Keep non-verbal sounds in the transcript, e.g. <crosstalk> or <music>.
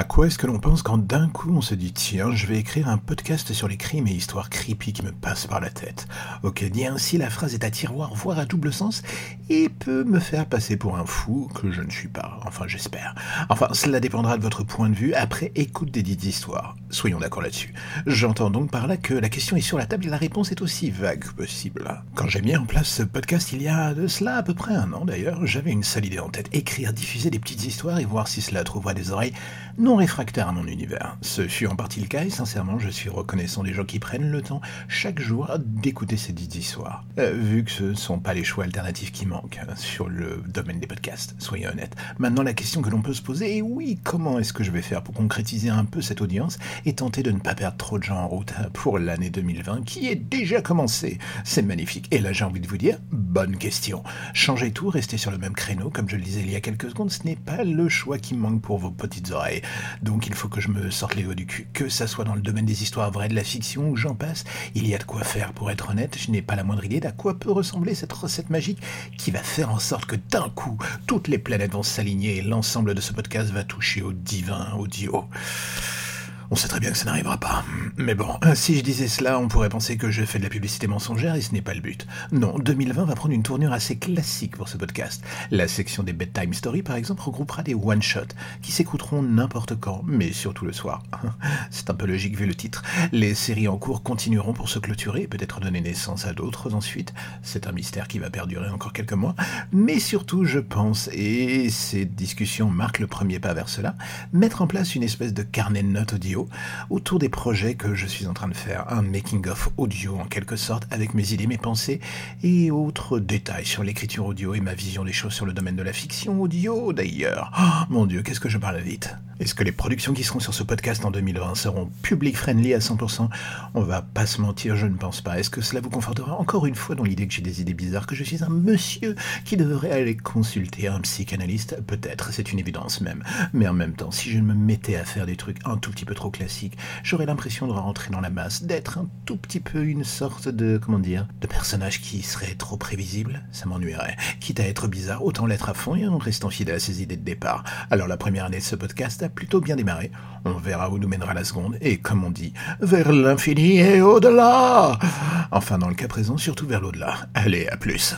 À quoi est-ce que l'on pense quand d'un coup on se dit tiens, je vais écrire un podcast sur les crimes et histoires creepy qui me passent par la tête? Ok, dit ainsi, la phrase est à tiroir, voire à double sens, et peut me faire passer pour un fou que je ne suis pas. Enfin, j'espère. Enfin, cela dépendra de votre point de vue après écoute des dites histoires. Soyons d'accord là-dessus. J'entends donc par là que la question est sur la table et la réponse est aussi vague que possible. Quand j'ai mis en place ce podcast il y a de cela à peu près un an d'ailleurs, j'avais une sale idée en tête. Écrire, diffuser des petites histoires et voir si cela trouverait des oreilles réfractaire à mon univers. Ce fut en partie le cas et sincèrement je suis reconnaissant des gens qui prennent le temps chaque jour d'écouter ces dites histoires. Euh, vu que ce ne sont pas les choix alternatifs qui manquent hein, sur le domaine des podcasts, soyez honnêtes. Maintenant la question que l'on peut se poser est oui, comment est-ce que je vais faire pour concrétiser un peu cette audience et tenter de ne pas perdre trop de gens en route pour l'année 2020 qui est déjà commencée? C'est magnifique. Et là j'ai envie de vous dire, bonne question. Changez tout, restez sur le même créneau, comme je le disais il y a quelques secondes, ce n'est pas le choix qui manque pour vos petites oreilles. Donc il faut que je me sorte les doigts du cul. Que ça soit dans le domaine des histoires vraies, de la fiction ou j'en passe, il y a de quoi faire. Pour être honnête, je n'ai pas la moindre idée d'à quoi peut ressembler cette recette magique qui va faire en sorte que d'un coup, toutes les planètes vont s'aligner et l'ensemble de ce podcast va toucher au divin audio. On sait très bien que ça n'arrivera pas. Mais bon, si je disais cela, on pourrait penser que je fais de la publicité mensongère et ce n'est pas le but. Non, 2020 va prendre une tournure assez classique pour ce podcast. La section des Bedtime Stories, par exemple, regroupera des one-shots qui s'écouteront n'importe quand, mais surtout le soir. <laughs> C'est un peu logique vu le titre. Les séries en cours continueront pour se clôturer et peut-être donner naissance à d'autres ensuite. C'est un mystère qui va perdurer encore quelques mois. Mais surtout, je pense, et ces discussions marquent le premier pas vers cela, mettre en place une espèce de carnet de notes audio autour des projets que je suis en train de faire, un making-of audio en quelque sorte, avec mes idées, mes pensées et autres détails sur l'écriture audio et ma vision des choses sur le domaine de la fiction audio d'ailleurs. Oh, mon dieu, qu'est-ce que je parle vite. Est-ce que les productions qui seront sur ce podcast en 2020 seront public friendly à 100% On va pas se mentir, je ne pense pas. Est-ce que cela vous confortera encore une fois dans l'idée que j'ai des idées bizarres, que je suis un monsieur qui devrait aller consulter un psychanalyste? Peut-être, c'est une évidence même. Mais en même temps, si je me mettais à faire des trucs un tout petit peu trop classiques, j'aurais l'impression de rentrer dans la masse, d'être un tout petit peu une sorte de, comment dire, de personnage qui serait trop prévisible. Ça m'ennuierait. Quitte à être bizarre, autant l'être à fond et en restant fidèle à ses idées de départ. Alors la première année de ce podcast plutôt bien démarré. On verra où nous mènera la seconde, et comme on dit, vers l'infini et au-delà. Enfin, dans le cas présent, surtout vers l'au-delà. Allez, à plus.